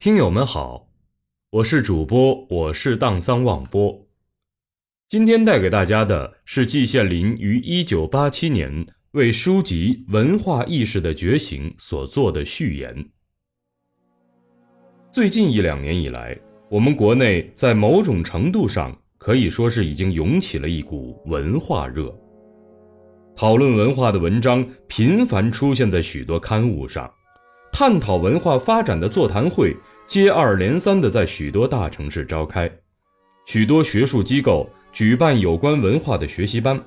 听友们好，我是主播，我是荡桑望波。今天带给大家的是季羡林于一九八七年为书籍《文化意识的觉醒》所做的序言。最近一两年以来，我们国内在某种程度上可以说是已经涌起了一股文化热，讨论文化的文章频繁出现在许多刊物上。探讨文化发展的座谈会接二连三地在许多大城市召开，许多学术机构举办有关文化的学习班，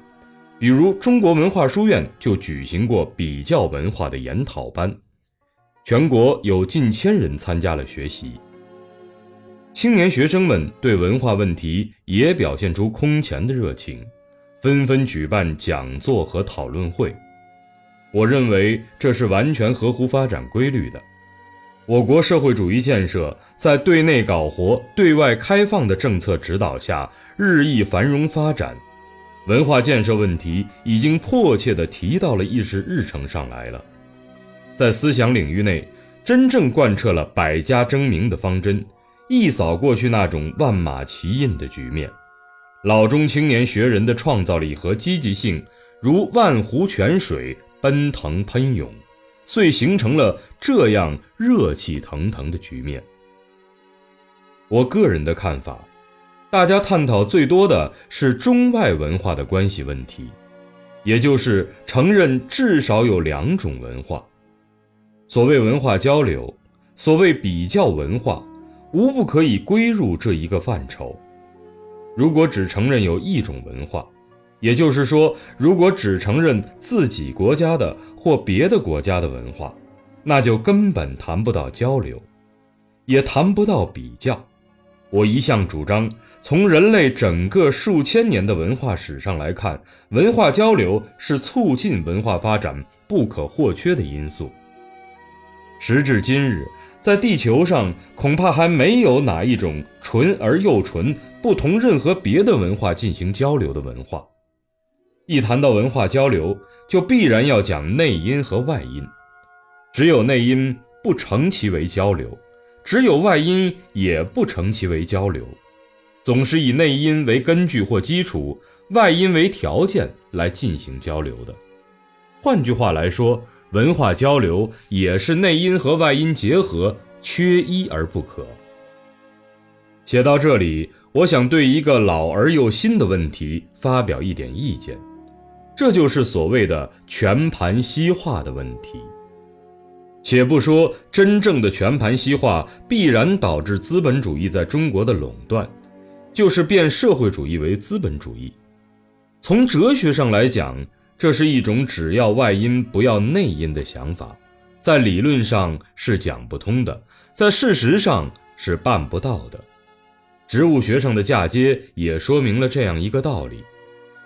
比如中国文化书院就举行过比较文化的研讨班，全国有近千人参加了学习。青年学生们对文化问题也表现出空前的热情，纷纷举办讲座和讨论会。我认为这是完全合乎发展规律的。我国社会主义建设在对内搞活、对外开放的政策指导下日益繁荣发展，文化建设问题已经迫切地提到了议事日程上来了。在思想领域内，真正贯彻了百家争鸣的方针，一扫过去那种万马齐喑的局面，老中青年学人的创造力和积极性如万湖泉水。奔腾喷涌，遂形成了这样热气腾腾的局面。我个人的看法，大家探讨最多的是中外文化的关系问题，也就是承认至少有两种文化。所谓文化交流，所谓比较文化，无不可以归入这一个范畴。如果只承认有一种文化，也就是说，如果只承认自己国家的或别的国家的文化，那就根本谈不到交流，也谈不到比较。我一向主张，从人类整个数千年的文化史上来看，文化交流是促进文化发展不可或缺的因素。时至今日，在地球上恐怕还没有哪一种纯而又纯、不同任何别的文化进行交流的文化。一谈到文化交流，就必然要讲内因和外因，只有内因不成其为交流，只有外因也不成其为交流，总是以内因为根据或基础，外因为条件来进行交流的。换句话来说，文化交流也是内因和外因结合，缺一而不可。写到这里，我想对一个老而又新的问题发表一点意见。这就是所谓的全盘西化的问题。且不说真正的全盘西化必然导致资本主义在中国的垄断，就是变社会主义为资本主义。从哲学上来讲，这是一种只要外因不要内因的想法，在理论上是讲不通的，在事实上是办不到的。植物学上的嫁接也说明了这样一个道理。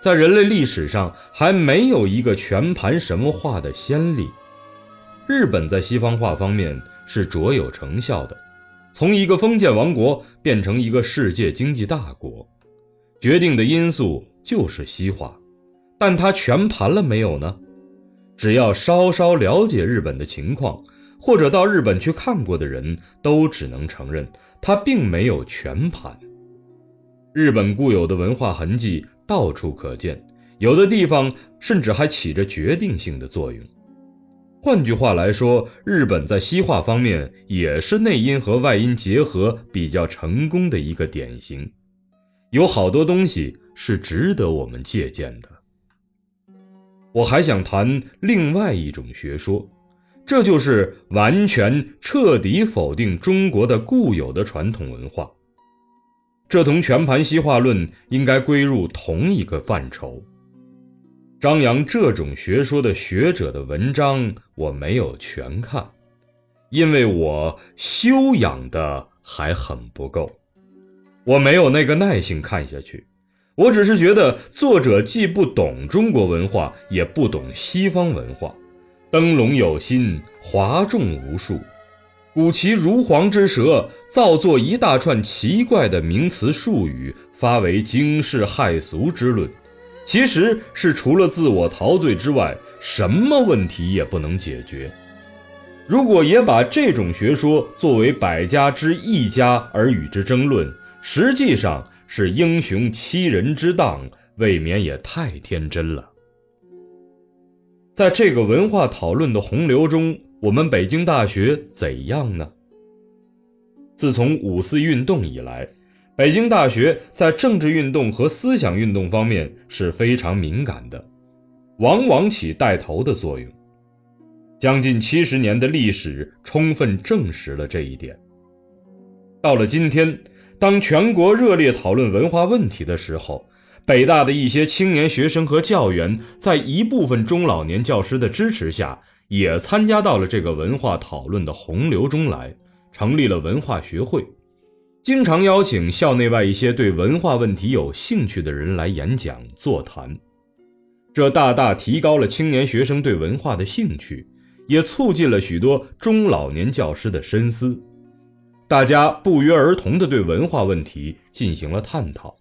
在人类历史上还没有一个全盘什么化的先例。日本在西方化方面是卓有成效的，从一个封建王国变成一个世界经济大国，决定的因素就是西化。但它全盘了没有呢？只要稍稍了解日本的情况，或者到日本去看过的人都只能承认，它并没有全盘。日本固有的文化痕迹。到处可见，有的地方甚至还起着决定性的作用。换句话来说，日本在西化方面也是内因和外因结合比较成功的一个典型。有好多东西是值得我们借鉴的。我还想谈另外一种学说，这就是完全彻底否定中国的固有的传统文化。这同全盘西化论应该归入同一个范畴。张扬这种学说的学者的文章，我没有全看，因为我修养的还很不够，我没有那个耐性看下去。我只是觉得作者既不懂中国文化，也不懂西方文化，灯笼有心，哗众无数。鼓其如簧之舌，造作一大串奇怪的名词术语，发为惊世骇俗之论，其实是除了自我陶醉之外，什么问题也不能解决。如果也把这种学说作为百家之一家而与之争论，实际上是英雄欺人之当，未免也太天真了。在这个文化讨论的洪流中，我们北京大学怎样呢？自从五四运动以来，北京大学在政治运动和思想运动方面是非常敏感的，往往起带头的作用。将近七十年的历史充分证实了这一点。到了今天，当全国热烈讨论文化问题的时候，北大的一些青年学生和教员，在一部分中老年教师的支持下，也参加到了这个文化讨论的洪流中来，成立了文化学会，经常邀请校内外一些对文化问题有兴趣的人来演讲座谈，这大大提高了青年学生对文化的兴趣。也促进了许多中老年教师的深思，大家不约而同地对文化问题进行了探讨。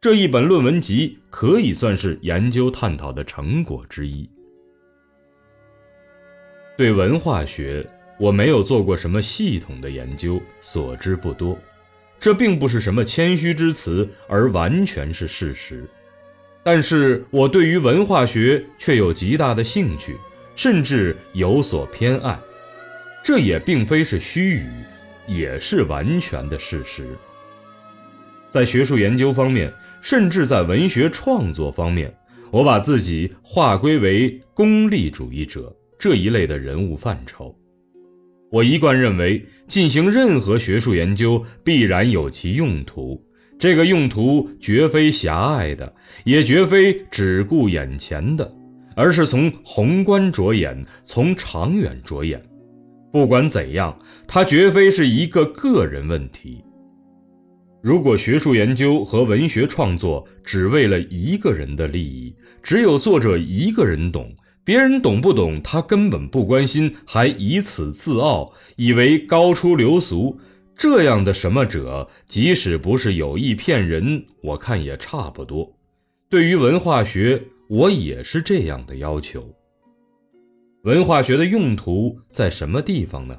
这一本论文集可以算是研究探讨的成果之一。对文化学，我没有做过什么系统的研究，所知不多。这并不是什么谦虚之词，而完全是事实。但是我对于文化学却有极大的兴趣。甚至有所偏爱，这也并非是虚语，也是完全的事实。在学术研究方面，甚至在文学创作方面，我把自己划归为功利主义者这一类的人物范畴。我一贯认为，进行任何学术研究必然有其用途，这个用途绝非狭隘的，也绝非只顾眼前的。而是从宏观着眼，从长远着眼。不管怎样，它绝非是一个个人问题。如果学术研究和文学创作只为了一个人的利益，只有作者一个人懂，别人懂不懂他根本不关心，还以此自傲，以为高出流俗，这样的什么者，即使不是有意骗人，我看也差不多。对于文化学。我也是这样的要求。文化学的用途在什么地方呢？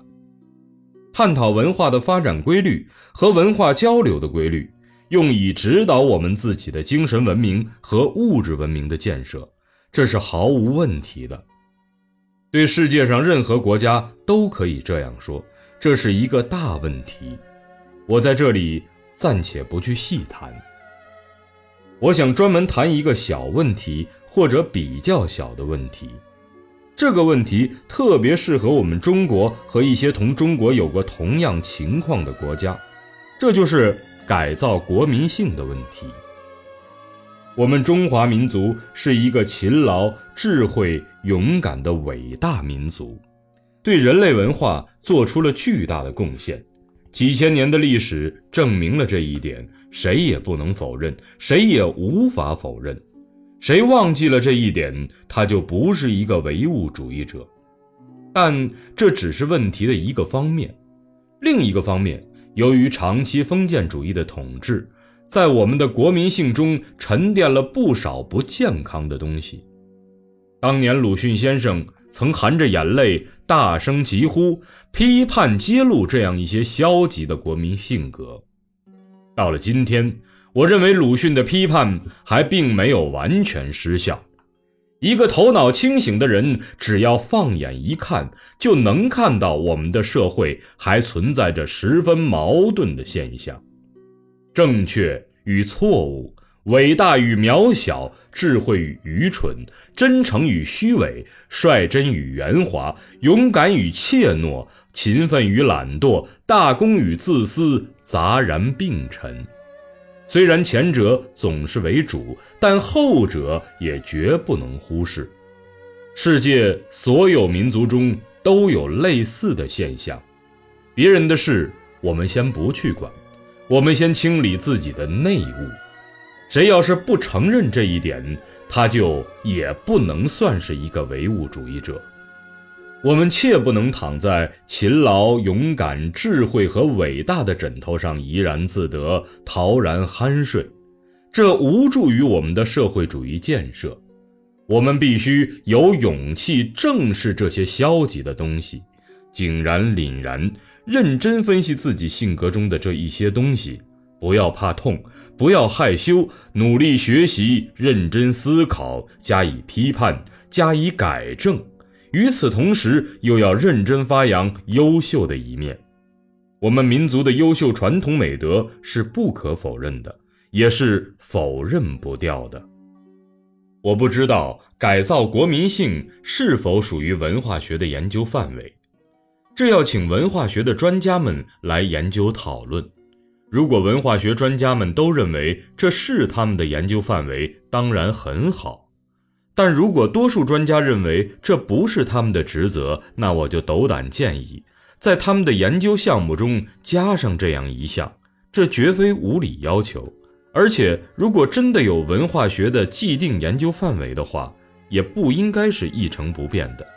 探讨文化的发展规律和文化交流的规律，用以指导我们自己的精神文明和物质文明的建设，这是毫无问题的。对世界上任何国家都可以这样说，这是一个大问题。我在这里暂且不去细谈。我想专门谈一个小问题。或者比较小的问题，这个问题特别适合我们中国和一些同中国有过同样情况的国家，这就是改造国民性的问题。我们中华民族是一个勤劳、智慧、勇敢的伟大民族，对人类文化做出了巨大的贡献，几千年的历史证明了这一点，谁也不能否认，谁也无法否认。谁忘记了这一点，他就不是一个唯物主义者。但这只是问题的一个方面。另一个方面，由于长期封建主义的统治，在我们的国民性中沉淀了不少不健康的东西。当年鲁迅先生曾含着眼泪大声疾呼，批判揭露这样一些消极的国民性格。到了今天。我认为鲁迅的批判还并没有完全失效。一个头脑清醒的人，只要放眼一看，就能看到我们的社会还存在着十分矛盾的现象：正确与错误，伟大与渺小，智慧与愚蠢，真诚与虚伪，率真与圆滑，勇敢与怯懦，勤奋与懒惰，大公与自私，杂然并陈。虽然前者总是为主，但后者也绝不能忽视。世界所有民族中都有类似的现象。别人的事我们先不去管，我们先清理自己的内务。谁要是不承认这一点，他就也不能算是一个唯物主义者。我们切不能躺在勤劳、勇敢、智慧和伟大的枕头上怡然自得、陶然酣睡，这无助于我们的社会主义建设。我们必须有勇气正视这些消极的东西，井然凛然，认真分析自己性格中的这一些东西。不要怕痛，不要害羞，努力学习，认真思考，加以批判，加以改正。与此同时，又要认真发扬优秀的一面。我们民族的优秀传统美德是不可否认的，也是否认不掉的。我不知道改造国民性是否属于文化学的研究范围，这要请文化学的专家们来研究讨论。如果文化学专家们都认为这是他们的研究范围，当然很好；但如果多数专家认为这不是他们的职责，那我就斗胆建议，在他们的研究项目中加上这样一项。这绝非无理要求，而且如果真的有文化学的既定研究范围的话，也不应该是一成不变的。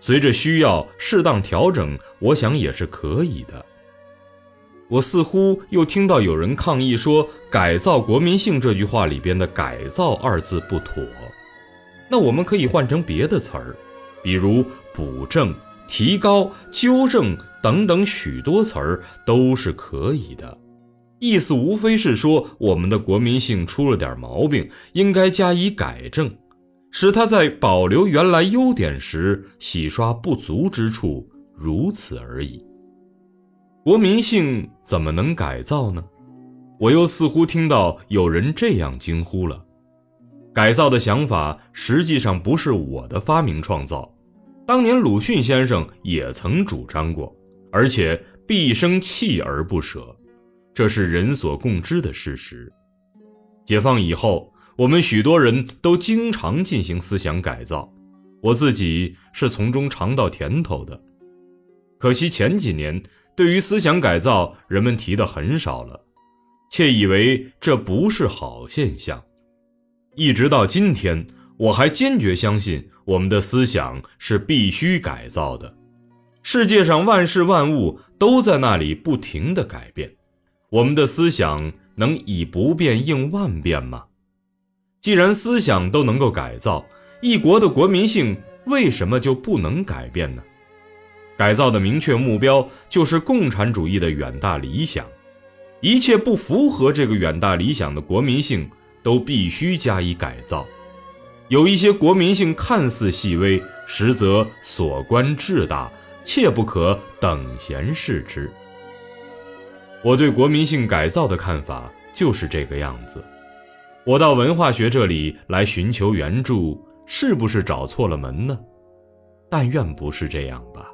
随着需要适当调整，我想也是可以的。我似乎又听到有人抗议说“改造国民性”这句话里边的“改造”二字不妥，那我们可以换成别的词儿，比如补正、提高、纠正等等许多词儿都是可以的。意思无非是说我们的国民性出了点毛病，应该加以改正，使他在保留原来优点时洗刷不足之处，如此而已。国民性怎么能改造呢？我又似乎听到有人这样惊呼了：改造的想法实际上不是我的发明创造，当年鲁迅先生也曾主张过，而且毕生锲而不舍，这是人所共知的事实。解放以后，我们许多人都经常进行思想改造，我自己是从中尝到甜头的。可惜前几年。对于思想改造，人们提的很少了，窃以为这不是好现象。一直到今天，我还坚决相信我们的思想是必须改造的。世界上万事万物都在那里不停的改变，我们的思想能以不变应万变吗？既然思想都能够改造，一国的国民性为什么就不能改变呢？改造的明确目标就是共产主义的远大理想，一切不符合这个远大理想的国民性都必须加以改造。有一些国民性看似细微，实则所关至大，切不可等闲视之。我对国民性改造的看法就是这个样子。我到文化学这里来寻求援助，是不是找错了门呢？但愿不是这样吧。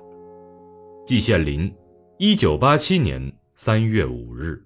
季羡林，一九八七年三月五日。